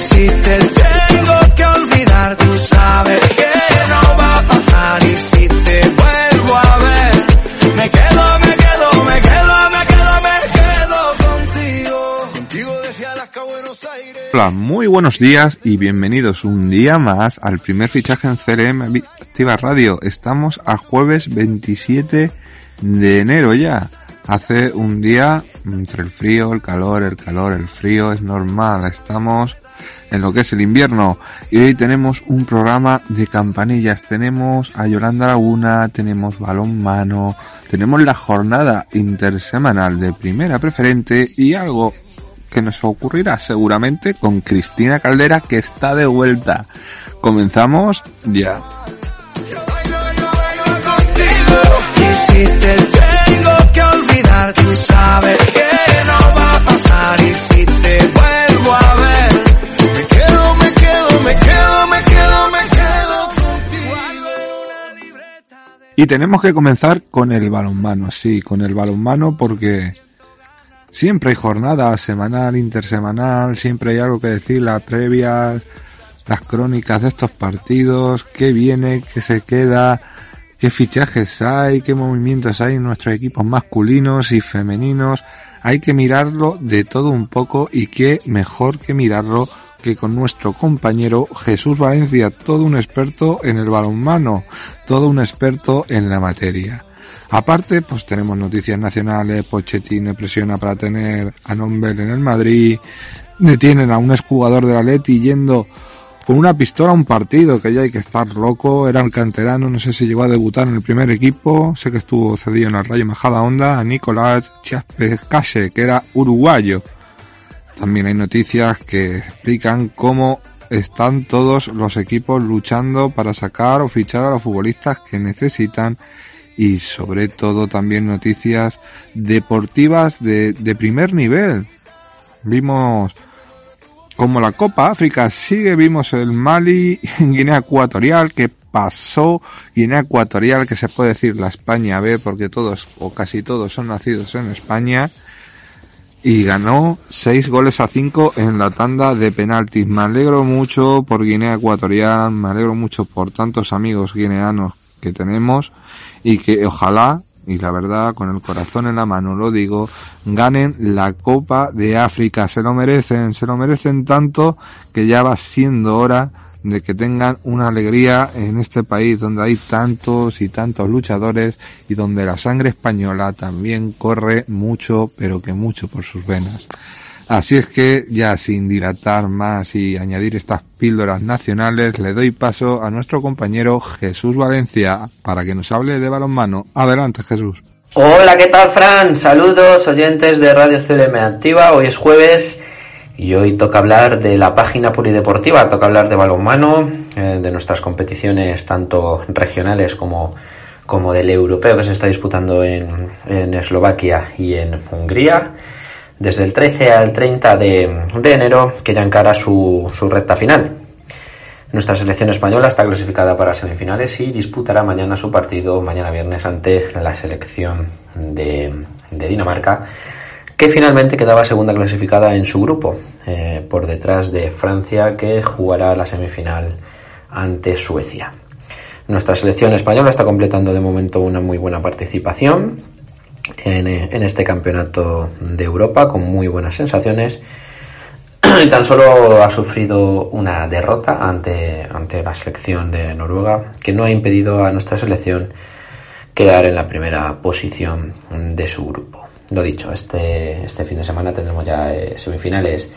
si te tengo que olvidar, tú sabes que no va a pasar. Y si te vuelvo a ver, me quedo, me quedo, me quedo, me quedo, me quedo contigo. Contigo desde Alaska Buenos Aires. Hola, muy buenos días y bienvenidos un día más al primer fichaje en CRM Activa Radio. Estamos a jueves 27 de enero ya. Hace un día entre el frío, el calor, el calor, el frío, es normal. Estamos en lo que es el invierno y hoy tenemos un programa de campanillas. Tenemos a Yolanda Laguna, tenemos balón mano, tenemos la jornada intersemanal de primera preferente y algo que nos ocurrirá seguramente con Cristina Caldera que está de vuelta. Comenzamos ya. Que olvidar, tú sabes que no va a pasar. Y si te vuelvo a ver, Me quedo, me quedo, me quedo, me quedo, me quedo contigo. Y tenemos que comenzar con el balonmano, sí, con el balonmano porque siempre hay jornada semanal, intersemanal, siempre hay algo que decir, las previas, las crónicas de estos partidos, qué viene, qué se queda, qué fichajes hay, qué movimientos hay en nuestros equipos masculinos y femeninos. Hay que mirarlo de todo un poco y qué mejor que mirarlo que con nuestro compañero Jesús Valencia, todo un experto en el balonmano, todo un experto en la materia. Aparte, pues tenemos noticias nacionales, Pochettino presiona para tener a Nombel en el Madrid, detienen a un exjugador de la Leti yendo con una pistola un partido, que ya hay que estar loco, era el canterano, no sé si llegó a debutar en el primer equipo, sé que estuvo cedido en el Rayo Majada Onda, a Nicolás Chaspecase, que era uruguayo. También hay noticias que explican cómo están todos los equipos luchando para sacar o fichar a los futbolistas que necesitan y sobre todo también noticias deportivas de, de primer nivel. Vimos como la Copa África sigue, vimos el Mali en Guinea Ecuatorial que pasó Guinea Ecuatorial que se puede decir la España B porque todos o casi todos son nacidos en España y ganó 6 goles a 5 en la tanda de penaltis. Me alegro mucho por Guinea Ecuatorial, me alegro mucho por tantos amigos guineanos que tenemos y que ojalá, y la verdad con el corazón en la mano lo digo, ganen la Copa de África. Se lo merecen, se lo merecen tanto que ya va siendo hora de que tengan una alegría en este país donde hay tantos y tantos luchadores y donde la sangre española también corre mucho, pero que mucho por sus venas. Así es que ya sin dilatar más y añadir estas píldoras nacionales, le doy paso a nuestro compañero Jesús Valencia para que nos hable de balonmano. Adelante Jesús. Hola, ¿qué tal, Fran? Saludos, oyentes de Radio CLM Activa. Hoy es jueves y hoy toca hablar de la página polideportiva, toca hablar de balonmano, eh, de nuestras competiciones tanto regionales como, como del europeo que se está disputando en, en Eslovaquia y en Hungría. Desde el 13 al 30 de, enero, que ya encara su, su recta final. Nuestra selección española está clasificada para semifinales y disputará mañana su partido, mañana viernes, ante la selección de, de Dinamarca, que finalmente quedaba segunda clasificada en su grupo, eh, por detrás de Francia, que jugará la semifinal ante Suecia. Nuestra selección española está completando de momento una muy buena participación en, este campeonato de Europa, con muy buenas sensaciones tan solo ha sufrido una derrota ante, ante la selección de Noruega, que no ha impedido a nuestra selección quedar en la primera posición de su grupo. Lo dicho, este, este fin de semana tendremos ya eh, semifinales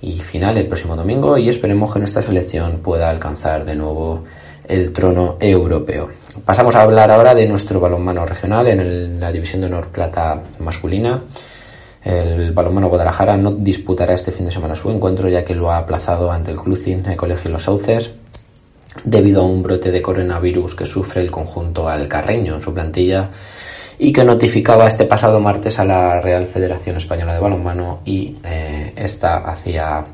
y final el próximo domingo y esperemos que nuestra selección pueda alcanzar de nuevo el trono europeo. Pasamos a hablar ahora de nuestro balonmano regional en la división de honor plata masculina. El balonmano Guadalajara no disputará este fin de semana su encuentro ya que lo ha aplazado ante el Clucin, el Colegio Los Sauces, debido a un brote de coronavirus que sufre el conjunto alcarreño en su plantilla y que notificaba este pasado martes a la Real Federación Española de Balonmano y eh, esta hacía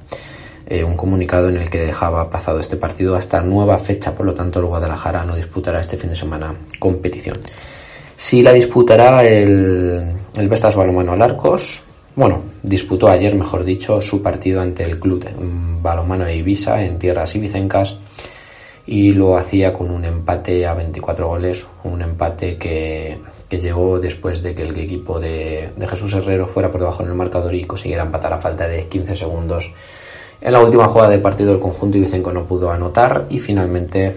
eh, un comunicado en el que dejaba pasado este partido hasta nueva fecha, por lo tanto el Guadalajara no disputará este fin de semana competición. Sí la disputará el, el Vestas Balonmano Alarcos, bueno, disputó ayer, mejor dicho, su partido ante el Club Balonmano de Ibiza en tierras ibicencas y lo hacía con un empate a 24 goles, un empate que, que llegó después de que el equipo de, de, Jesús Herrero fuera por debajo en el marcador y consiguiera empatar a falta de 15 segundos. En la última jugada de partido el conjunto ibicenco no pudo anotar y finalmente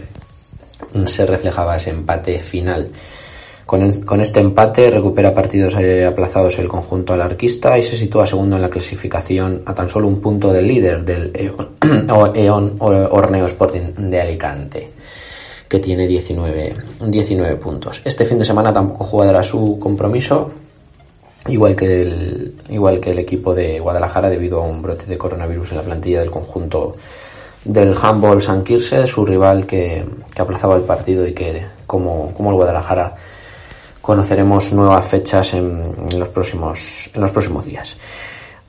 se reflejaba ese empate final. Con, con este empate recupera partidos eh, aplazados el conjunto alarquista y se sitúa segundo en la clasificación a tan solo un punto del líder del EON, EON Orneo Sporting de Alicante que tiene 19, 19 puntos. Este fin de semana tampoco jugará su compromiso, igual que, el, igual que el equipo de Guadalajara, debido a un brote de coronavirus en la plantilla del conjunto del handball San Quirse, su rival que, que aplazaba el partido y que, como, como el Guadalajara, conoceremos nuevas fechas en, los, próximos, en los próximos días.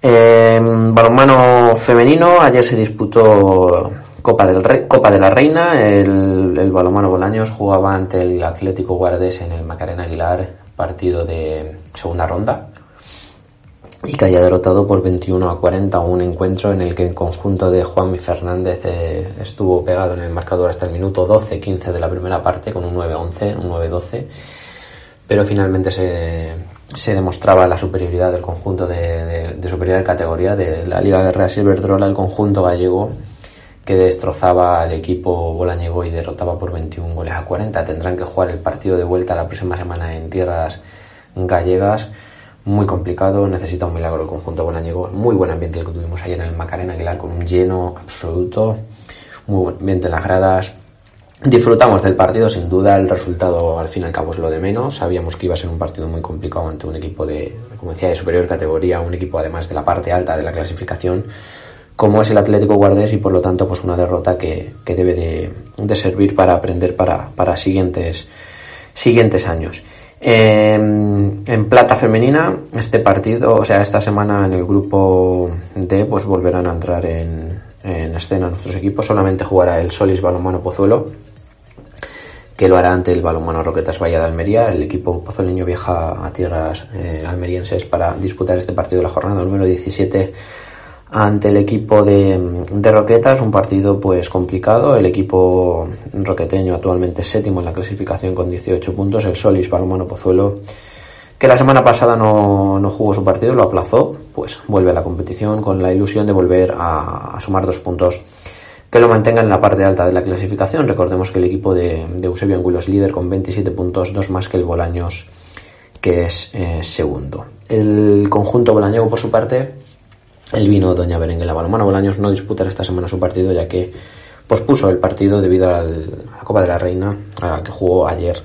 Balonmano femenino, ayer se disputó Copa, del Rey, Copa de la Reina, el, el balonmano Bolaños jugaba ante el Atlético Guardés en el Macarena Aguilar, partido de segunda ronda, y que haya derrotado por 21 a 40 un encuentro en el que el conjunto de Juanmi Fernández eh, estuvo pegado en el marcador hasta el minuto 12-15 de la primera parte con un 9-11, un 9-12, pero finalmente se, se demostraba la superioridad del conjunto de superioridad de categoría de la Liga Guerrera Silverdrola, el conjunto gallego que destrozaba al equipo bolañego y derrotaba por 21 goles a 40. Tendrán que jugar el partido de vuelta la próxima semana en tierras gallegas. Muy complicado, necesita un milagro el conjunto bolañego. Muy buen ambiente el que tuvimos ayer en el Macarena Aguilar con un lleno absoluto. Muy buen ambiente en las gradas. Disfrutamos del partido, sin duda el resultado al fin y al cabo es lo de menos. Sabíamos que iba a ser un partido muy complicado ante un equipo de, como decía, de superior categoría, un equipo además de la parte alta de la clasificación como es el Atlético Guardés y por lo tanto pues una derrota que, que debe de, de, servir para aprender para, para siguientes, siguientes años. Eh, en plata femenina, este partido, o sea, esta semana en el grupo D, pues volverán a entrar en, en escena nuestros equipos. Solamente jugará el Solis Balonmano Pozuelo, que lo hará ante el Balonmano Roquetas Valle de Almería. El equipo pozoleño viaja a tierras eh, almerienses para disputar este partido de la jornada número 17 ante el equipo de, de, Roquetas, un partido pues complicado. El equipo roqueteño actualmente séptimo en la clasificación con 18 puntos. El Solis Balomano Pozuelo, que la semana pasada no, no, jugó su partido, lo aplazó, pues vuelve a la competición con la ilusión de volver a, sumar dos puntos que lo mantenga en la parte alta de la clasificación. Recordemos que el equipo de, de Eusebio Angulo es líder con 27 puntos, dos más que el Bolaños, que es eh, segundo. El conjunto bolañego, por su parte, el vino Doña Berenguela Balomano Bolaños no disputará esta semana su partido ya que pospuso el partido debido al, a la Copa de la Reina a la que jugó ayer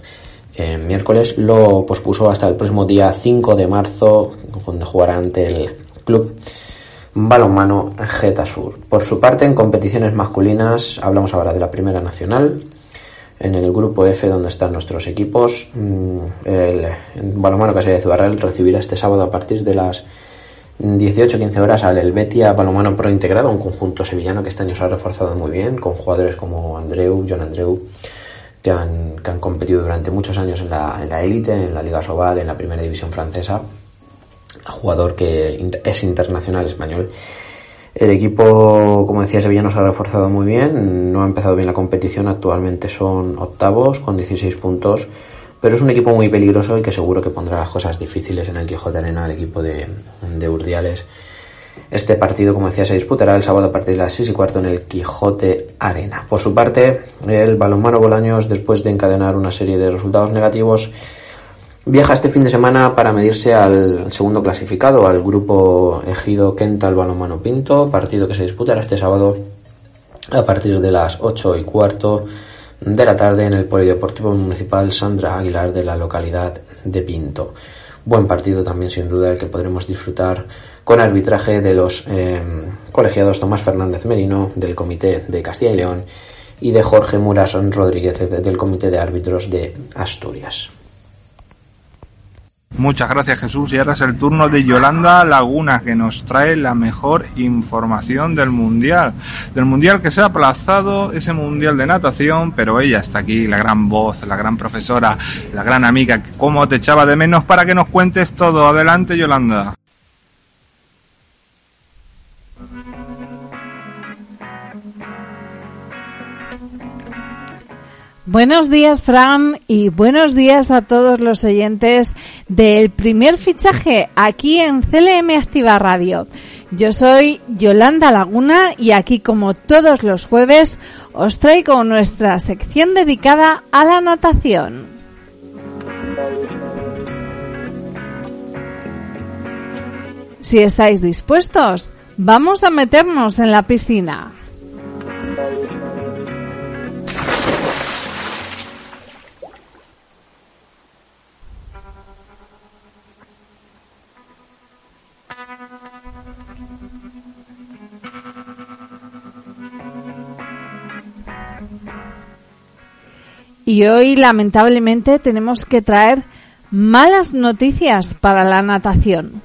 eh, miércoles. Lo pospuso hasta el próximo día 5 de marzo donde jugará ante el club balonmano Geta Sur. Por su parte, en competiciones masculinas, hablamos ahora de la Primera Nacional. En el grupo F, donde están nuestros equipos, mm, el, balonmano Casilla de Zubarral recibirá este sábado a partir de las 18-15 horas al Helvetia Balomano Pro integrado, un conjunto sevillano que este año se ha reforzado muy bien, con jugadores como Andreu, John Andreu, que han, que han competido durante muchos años en la, élite, en la Liga Sobal, en la primera división francesa, jugador que es internacional español. El equipo, como decía, sevillano se ha reforzado muy bien, no ha empezado bien la competición, actualmente son octavos con 16 puntos pero es un equipo muy peligroso y que seguro que pondrá las cosas difíciles en el Quijote Arena al equipo de, de Urdiales. Este partido, como decía, se disputará el sábado a partir de las 6 y cuarto en el Quijote Arena. Por su parte, el balonmano Bolaños, después de encadenar una serie de resultados negativos, viaja este fin de semana para medirse al segundo clasificado, al grupo Ejido Kental Balonmano Pinto, partido que se disputará este sábado a partir de las 8 y cuarto de la tarde en el Polideportivo Municipal Sandra Aguilar de la localidad de Pinto. buen partido también sin duda el que podremos disfrutar con arbitraje de los eh, colegiados Tomás Fernández Merino del Comité de Castilla y León y de Jorge Murasón Rodríguez del Comité de Árbitros de Asturias. Muchas gracias Jesús y ahora es el turno de Yolanda Laguna que nos trae la mejor información del mundial. Del mundial que se ha aplazado, ese mundial de natación, pero ella está aquí, la gran voz, la gran profesora, la gran amiga, cómo te echaba de menos para que nos cuentes todo. Adelante Yolanda. Buenos días, Fran, y buenos días a todos los oyentes del primer fichaje aquí en CLM Activa Radio. Yo soy Yolanda Laguna y aquí, como todos los jueves, os traigo nuestra sección dedicada a la natación. Si estáis dispuestos, vamos a meternos en la piscina. Y hoy lamentablemente tenemos que traer malas noticias para la natación,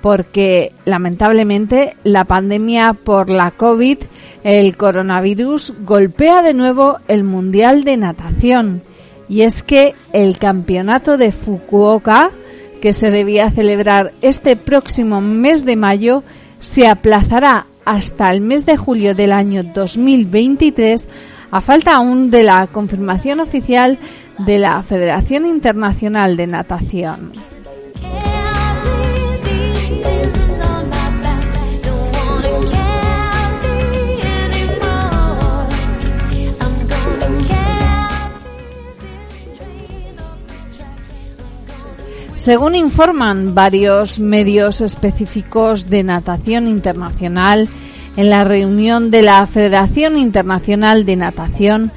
porque lamentablemente la pandemia por la COVID, el coronavirus, golpea de nuevo el Mundial de Natación. Y es que el campeonato de Fukuoka, que se debía celebrar este próximo mes de mayo, se aplazará hasta el mes de julio del año 2023 a falta aún de la confirmación oficial de la Federación Internacional de Natación. Según informan varios medios específicos de natación internacional, en la reunión de la Federación Internacional de Natación,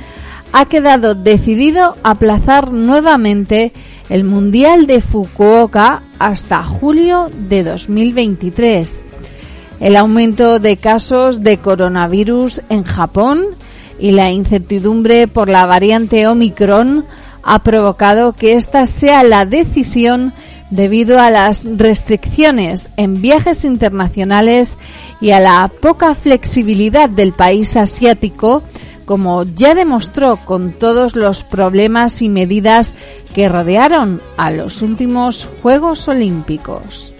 ha quedado decidido aplazar nuevamente el Mundial de Fukuoka hasta julio de 2023. El aumento de casos de coronavirus en Japón y la incertidumbre por la variante Omicron ha provocado que esta sea la decisión debido a las restricciones en viajes internacionales y a la poca flexibilidad del país asiático, como ya demostró con todos los problemas y medidas que rodearon a los últimos Juegos Olímpicos.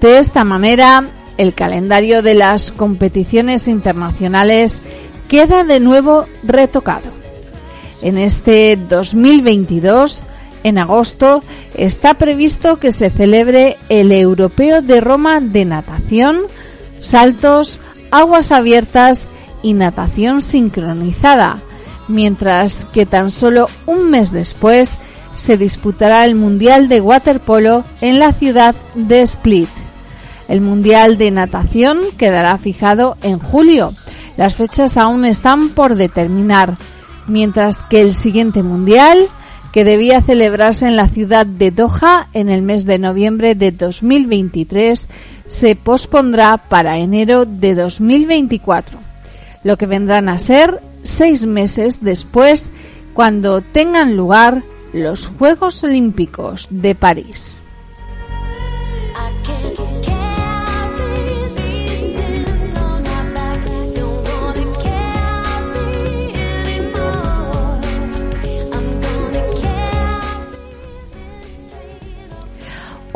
De esta manera, el calendario de las competiciones internacionales queda de nuevo retocado. En este 2022, en agosto, está previsto que se celebre el Europeo de Roma de natación, saltos, aguas abiertas y natación sincronizada, mientras que tan solo un mes después se disputará el Mundial de Waterpolo en la ciudad de Split. El Mundial de Natación quedará fijado en julio las fechas aún están por determinar, mientras que el siguiente Mundial, que debía celebrarse en la ciudad de Doha en el mes de noviembre de 2023, se pospondrá para enero de 2024, lo que vendrán a ser seis meses después cuando tengan lugar los Juegos Olímpicos de París.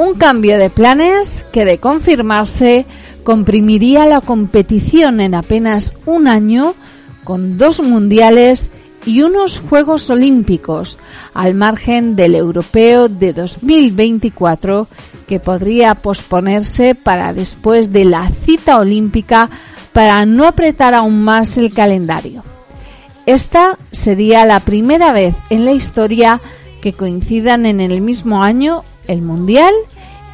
Un cambio de planes que de confirmarse comprimiría la competición en apenas un año con dos mundiales y unos Juegos Olímpicos al margen del europeo de 2024 que podría posponerse para después de la cita olímpica para no apretar aún más el calendario. Esta sería la primera vez en la historia que coincidan en el mismo año el Mundial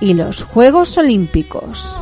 y los Juegos Olímpicos.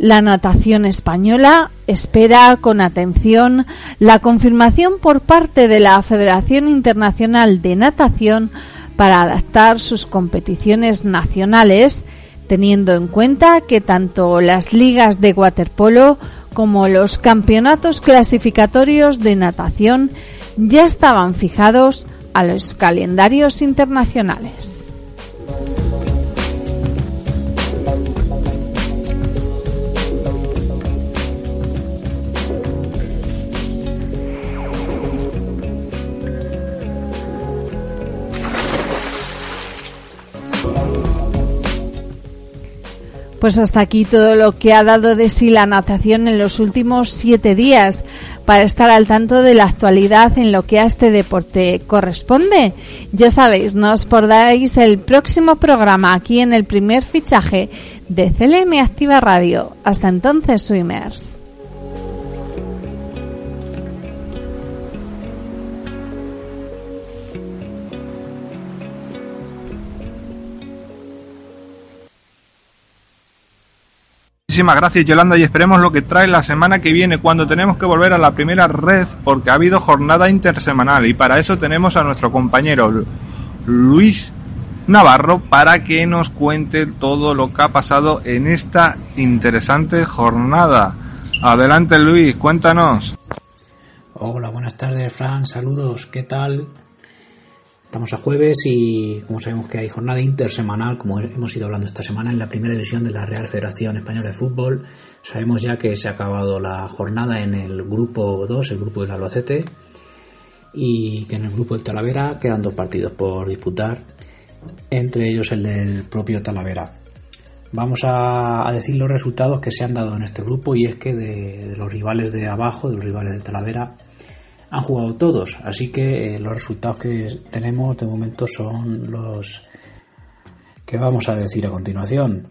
La natación española espera con atención la confirmación por parte de la Federación Internacional de Natación para adaptar sus competiciones nacionales, teniendo en cuenta que tanto las ligas de waterpolo como los campeonatos clasificatorios de natación ya estaban fijados a los calendarios internacionales. Pues hasta aquí todo lo que ha dado de sí la natación en los últimos siete días. Para estar al tanto de la actualidad en lo que a este deporte corresponde, ya sabéis, no os perdáis el próximo programa aquí en el primer fichaje de CLM Activa Radio. Hasta entonces, Swimmers. Muchísimas gracias Yolanda y esperemos lo que trae la semana que viene cuando tenemos que volver a la primera red porque ha habido jornada intersemanal y para eso tenemos a nuestro compañero Luis Navarro para que nos cuente todo lo que ha pasado en esta interesante jornada. Adelante Luis, cuéntanos. Hola, buenas tardes Fran, saludos, ¿qué tal? Estamos a jueves y como sabemos que hay jornada intersemanal, como hemos ido hablando esta semana, en la primera división de la Real Federación Española de Fútbol. Sabemos ya que se ha acabado la jornada en el grupo 2, el grupo del Albacete, y que en el grupo del Talavera quedan dos partidos por disputar, entre ellos el del propio Talavera. Vamos a, decir los resultados que se han dado en este grupo y es que de, de los rivales de abajo, de los rivales del Talavera, han jugado todos, así que eh, los resultados que tenemos de momento son los que vamos a decir a continuación.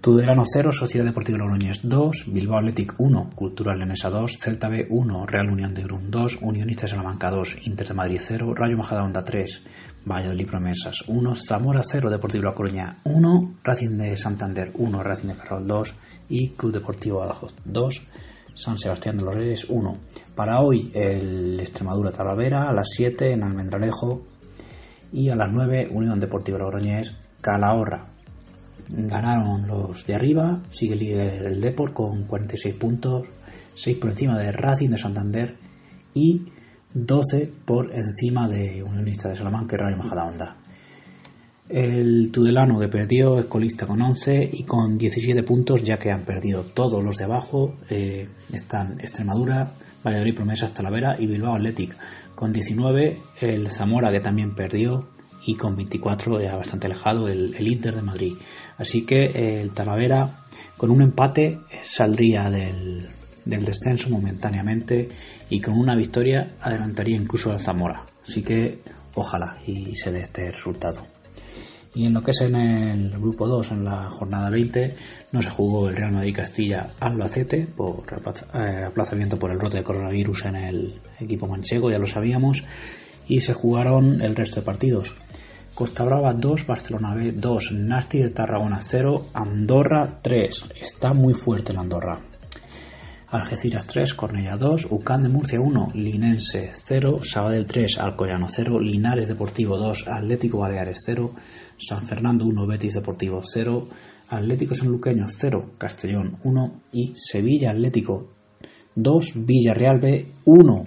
Tudelano 0, Sociedad Deportiva Logroñés 2, Bilbao Athletic 1, Cultural Leonesa 2, Celta B 1, Real Unión de Grun 2, Unionistas de Salamanca 2, Inter de Madrid 0, Rayo Majadahonda 3, Valladolid Promesas 1, Zamora 0, Deportivo La Coruña 1, Racing de Santander 1, Racing de Ferrol 2 y Club Deportivo Badajoz 2, San Sebastián de los Reyes 1. Para hoy el Extremadura Talavera a las 7 en Almendralejo y a las 9 Unión Deportiva Logroñés Calahorra. Ganaron los de arriba, sigue líder el Deport con 46 puntos, 6 por encima de Racing de Santander y 12 por encima de Unionista de Salamanca y Rayo Majadahonda. El Tudelano que perdió es colista con 11 y con 17 puntos ya que han perdido todos los de abajo. Eh, están Extremadura, Valladolid Promesas, Talavera y Bilbao Athletic. Con 19 el Zamora que también perdió y con 24 ya bastante alejado el, Inter de Madrid. Así que eh, el Talavera con un empate saldría del, del descenso momentáneamente y con una victoria adelantaría incluso al Zamora. Así que ojalá y se dé este resultado. Y en lo que es en el grupo 2, en la jornada 20, no se jugó el Real Madrid Castilla Albacete por eh, aplazamiento por el brote de coronavirus en el equipo manchego, ya lo sabíamos, y se jugaron el resto de partidos. Costa Brava 2, Barcelona B 2, Nasti de Tarragona 0, Andorra 3. Está muy fuerte la Andorra. Algeciras 3, Cornella 2, Ucán de Murcia 1, Linense 0, Sabadell 3, Alcoyano 0, Linares Deportivo 2, Atlético Baleares 0, San Fernando 1, Betis Deportivo 0, Atlético Sanluqueño 0, Castellón 1 y Sevilla Atlético 2, Villarreal B 1.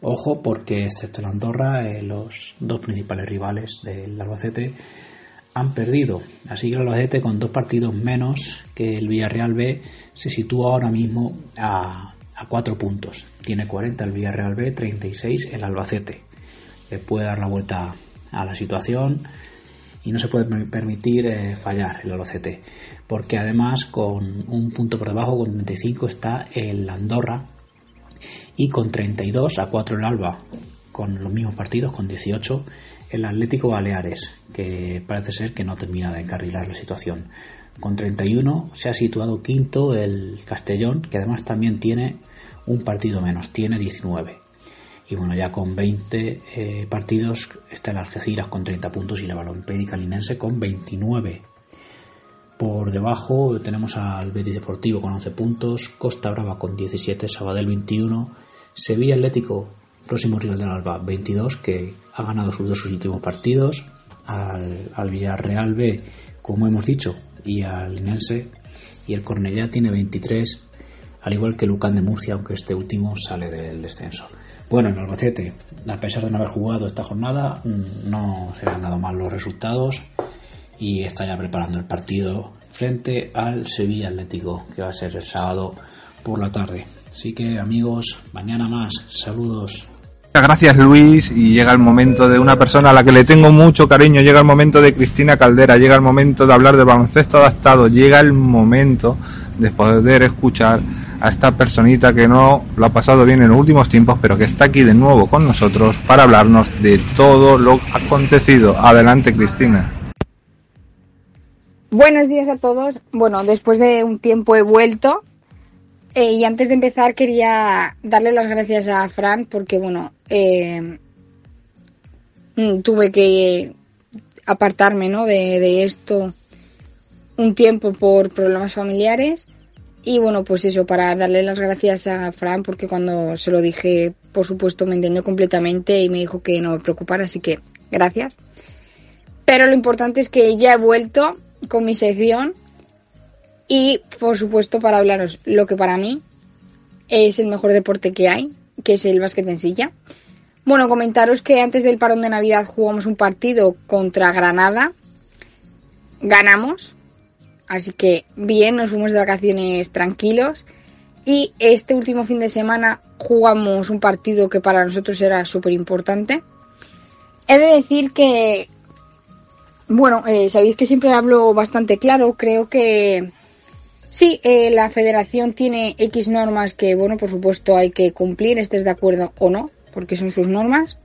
Ojo porque excepto el Andorra, eh, los dos principales rivales del Albacete han perdido. Así que el Albacete con dos partidos menos que el Villarreal B se sitúa ahora mismo a, a 4 puntos. Tiene 40 el Villarreal B, 36 el Albacete. Le puede dar la vuelta a la situación y no se puede permitir eh, fallar el Albacete, porque además con un punto por debajo, con 35, está el Andorra y con 32 a 4 el Alba, con los mismos partidos, con 18 el Atlético Baleares, que parece ser que no termina de encarrilar la situación. Con 31 se ha situado quinto el Castellón, que además también tiene un partido menos, tiene 19. Y bueno, ya con 20 eh, partidos está el Algeciras con 30 puntos y la Balompédica Linense con 29. Por debajo tenemos al Betis Deportivo con 11 puntos, Costa Brava con 17, Sabadell 21, Sevilla Atlético, próximo rival del Alba 22, que ha ganado sus dos últimos partidos, al, al Villarreal B, como hemos dicho, y al Linense, y el Cornellá tiene 23, al igual que Lucán de Murcia, aunque este último sale del descenso. Bueno, en Albacete, a pesar de no haber jugado esta jornada, mm, no se le han dado mal los resultados y está ya preparando el partido frente al Sevilla Atlético, que va a ser el sábado por la tarde. Así que amigos, mañana más. Saludos. Muchas gracias Luis y llega el momento de una persona a la que le tengo mucho cariño, llega el momento de Cristina Caldera, llega el momento de hablar de baloncesto adaptado, llega el momento de poder escuchar a esta personita que no lo ha pasado bien en los últimos tiempos, pero que está aquí de nuevo con nosotros para hablarnos de todo lo acontecido. Adelante Cristina. Buenos días a todos. Bueno, después de un tiempo he vuelto. Eh, y antes de empezar quería darle las gracias a Fran porque, bueno, eh, mm, tuve que apartarme ¿no? de, de esto un tiempo por problemas familiares. Y bueno, pues eso, para darle las gracias a Fran, porque cuando se lo dije, por supuesto, me entendió completamente y me dijo que no me preocupara, así que gracias. Pero lo importante es que ya he vuelto con mi sección y por supuesto para hablaros lo que para mí es el mejor deporte que hay, que es el básquet en silla. Bueno, comentaros que antes del parón de Navidad jugamos un partido contra Granada. Ganamos. Así que bien, nos fuimos de vacaciones tranquilos. Y este último fin de semana jugamos un partido que para nosotros era súper importante. He de decir que bueno, eh, sabéis que siempre hablo bastante claro. Creo que sí, eh, la federación tiene X normas que, bueno, por supuesto hay que cumplir, estés de acuerdo o no, porque son sus normas.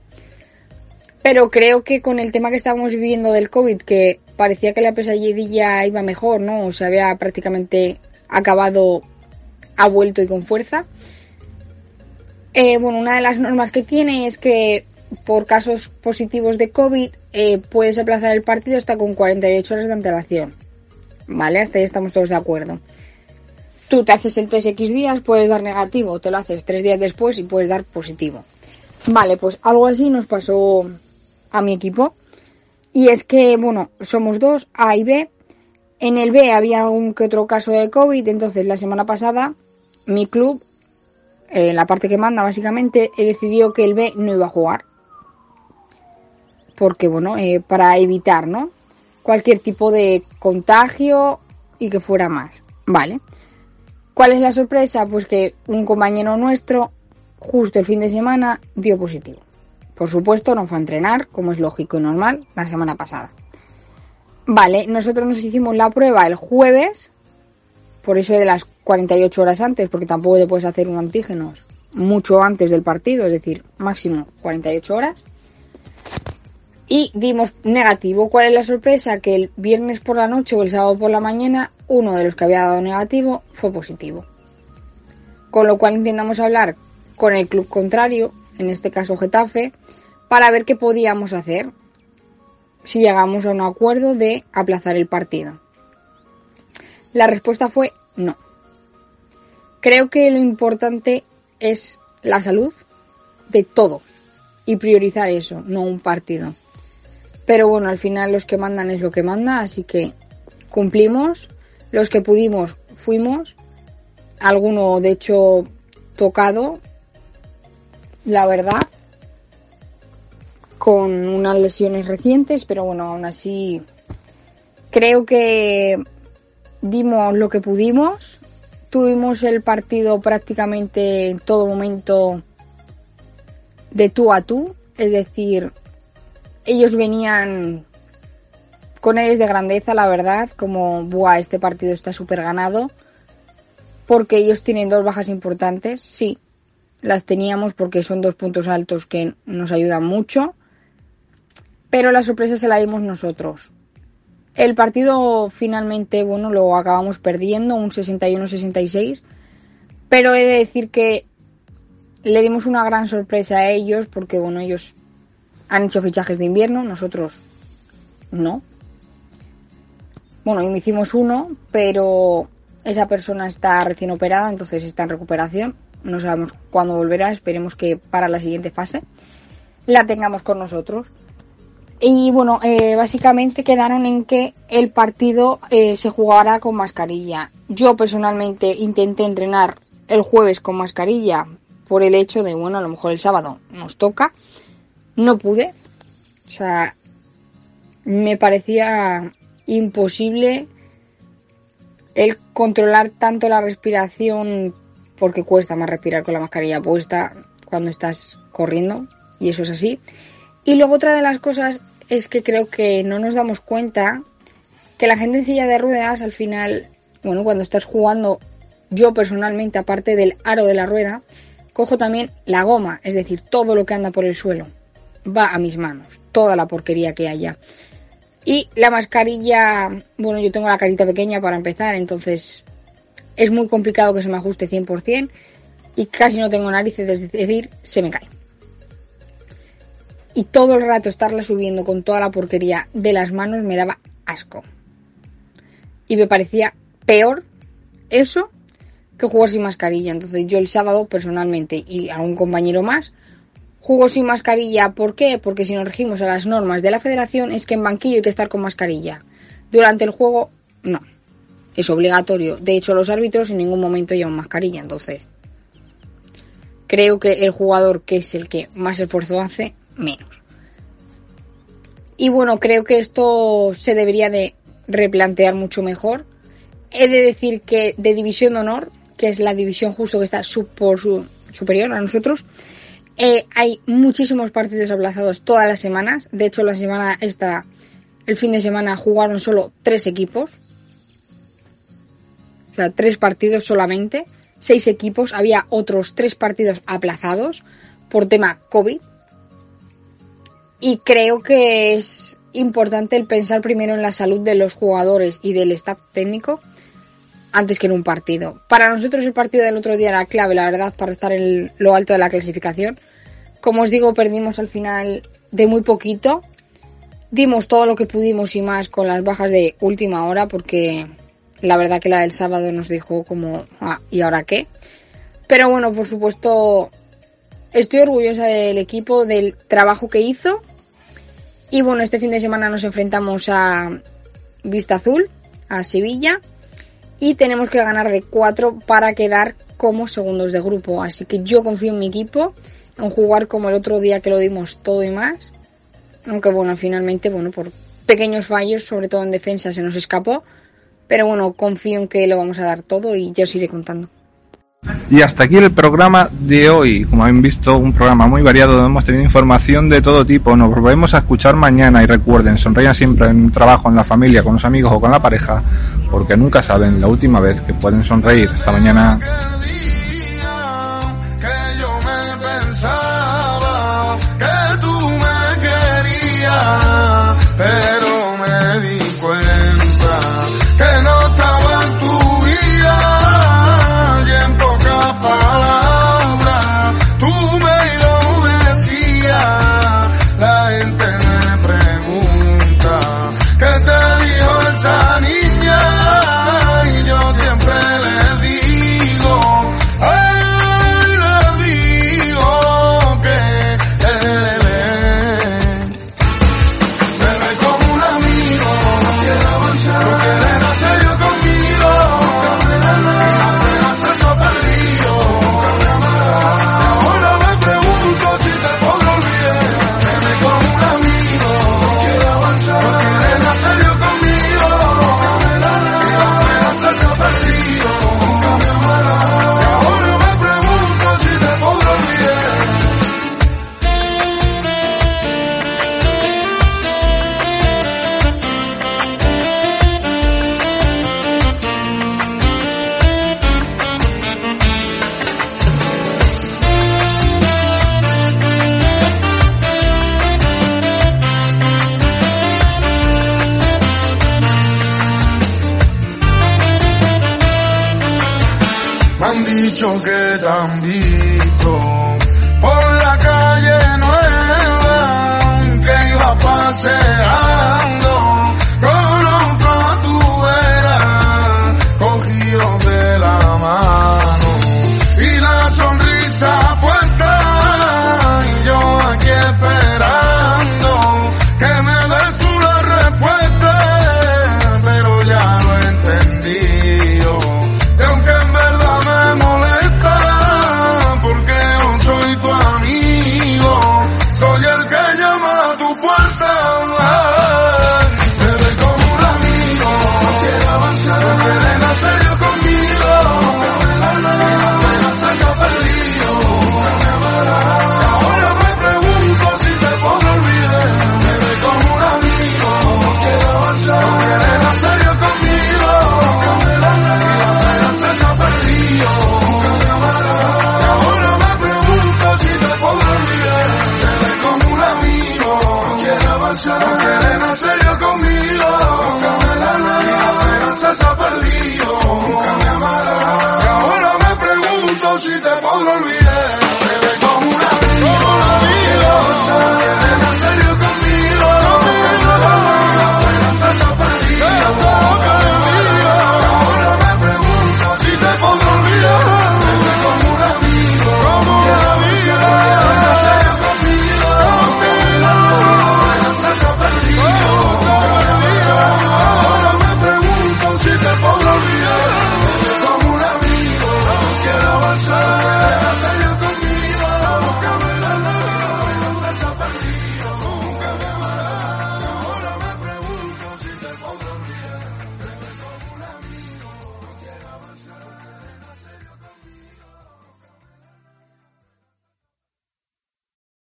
Pero creo que con el tema que estábamos viviendo del COVID, que parecía que la pesadilla iba mejor, ¿no? O se había prácticamente acabado, ha vuelto y con fuerza. Eh, bueno, una de las normas que tiene es que por casos positivos de COVID eh, puedes aplazar el partido hasta con 48 horas de antelación. ¿Vale? Hasta ahí estamos todos de acuerdo. Tú te haces el test X días, puedes dar negativo, te lo haces tres días después y puedes dar positivo. Vale, pues algo así nos pasó a mi equipo. Y es que, bueno, somos dos, A y B. En el B había algún que otro caso de COVID, entonces la semana pasada mi club, eh, la parte que manda básicamente, decidió que el B no iba a jugar porque bueno, eh, para evitar, ¿no? Cualquier tipo de contagio y que fuera más, ¿vale? ¿Cuál es la sorpresa? Pues que un compañero nuestro, justo el fin de semana, dio positivo. Por supuesto, no fue a entrenar, como es lógico y normal, la semana pasada. Vale, nosotros nos hicimos la prueba el jueves, por eso de las 48 horas antes, porque tampoco te puedes hacer un antígenos mucho antes del partido, es decir, máximo 48 horas y dimos negativo. ¿Cuál es la sorpresa? Que el viernes por la noche o el sábado por la mañana uno de los que había dado negativo fue positivo. Con lo cual intentamos hablar con el club contrario, en este caso Getafe, para ver qué podíamos hacer si llegamos a un acuerdo de aplazar el partido. La respuesta fue no. Creo que lo importante es la salud de todo y priorizar eso, no un partido. Pero bueno, al final los que mandan es lo que manda, así que cumplimos. Los que pudimos, fuimos. Alguno, de hecho, tocado, la verdad, con unas lesiones recientes, pero bueno, aún así creo que dimos lo que pudimos. Tuvimos el partido prácticamente en todo momento de tú a tú, es decir, ellos venían con aires de grandeza, la verdad, como, buah, este partido está súper ganado, porque ellos tienen dos bajas importantes, sí, las teníamos porque son dos puntos altos que nos ayudan mucho, pero la sorpresa se la dimos nosotros. El partido finalmente, bueno, lo acabamos perdiendo, un 61-66, pero he de decir que le dimos una gran sorpresa a ellos porque, bueno, ellos han hecho fichajes de invierno, nosotros no. bueno, hicimos uno, pero esa persona está recién operada, entonces está en recuperación. No sabemos cuándo volverá, esperemos que para la siguiente fase la tengamos con nosotros. Y bueno, eh, básicamente quedaron en que el partido eh, se jugará con mascarilla. Yo personalmente intenté entrenar el jueves con mascarilla por el hecho de, bueno, a lo mejor el sábado nos toca. No pude. O sea, me parecía imposible el controlar tanto la respiración porque cuesta más respirar con la mascarilla puesta cuando estás corriendo y eso es así. Y luego otra de las cosas es que creo que no nos damos cuenta que la gente en silla de ruedas al final, bueno, cuando estás jugando, yo personalmente, aparte del aro de la rueda, cojo también la goma, es decir, todo lo que anda por el suelo va a mis manos, toda la porquería que haya. Y la mascarilla, bueno, yo tengo la carita pequeña para empezar, entonces es muy complicado que se me ajuste 100% y casi no tengo narices, es decir, se me cae. Y todo el rato estarla subiendo con toda la porquería de las manos me daba asco. Y me parecía peor eso que jugar sin mascarilla. Entonces yo el sábado personalmente y algún compañero más Juego sin mascarilla, ¿por qué? Porque si nos regimos a las normas de la federación es que en banquillo hay que estar con mascarilla. Durante el juego, no. Es obligatorio. De hecho, los árbitros en ningún momento llevan mascarilla, entonces. Creo que el jugador que es el que más esfuerzo hace, menos. Y bueno, creo que esto se debería de replantear mucho mejor. He de decir que de división de honor, que es la división justo que está por su, superior a nosotros, eh, hay muchísimos partidos aplazados todas las semanas. De hecho, la semana esta, el fin de semana jugaron solo tres equipos. Sea, tres partidos solamente. Seis equipos. Había otros tres partidos aplazados por tema COVID. Y creo que es importante el pensar primero en la salud de los jugadores y del staff técnico antes que en un partido. Para nosotros el partido del otro día era clave, la verdad, para estar en lo alto de la clasificación. Como os digo, perdimos al final de muy poquito. Dimos todo lo que pudimos y más con las bajas de última hora porque la verdad que la del sábado nos dijo como, ah, ¿y ahora qué? Pero bueno, por supuesto, estoy orgullosa del equipo, del trabajo que hizo. Y bueno, este fin de semana nos enfrentamos a Vista Azul, a Sevilla. Y tenemos que ganar de 4 para quedar como segundos de grupo. Así que yo confío en mi equipo un jugar como el otro día que lo dimos todo y más. Aunque bueno, finalmente, bueno, por pequeños fallos, sobre todo en defensa, se nos escapó. Pero bueno, confío en que lo vamos a dar todo y ya os iré contando. Y hasta aquí el programa de hoy. Como han visto, un programa muy variado donde hemos tenido información de todo tipo. Nos volvemos a escuchar mañana y recuerden, sonrían siempre en el trabajo, en la familia, con los amigos o con la pareja, porque nunca saben la última vez que pueden sonreír. Hasta mañana.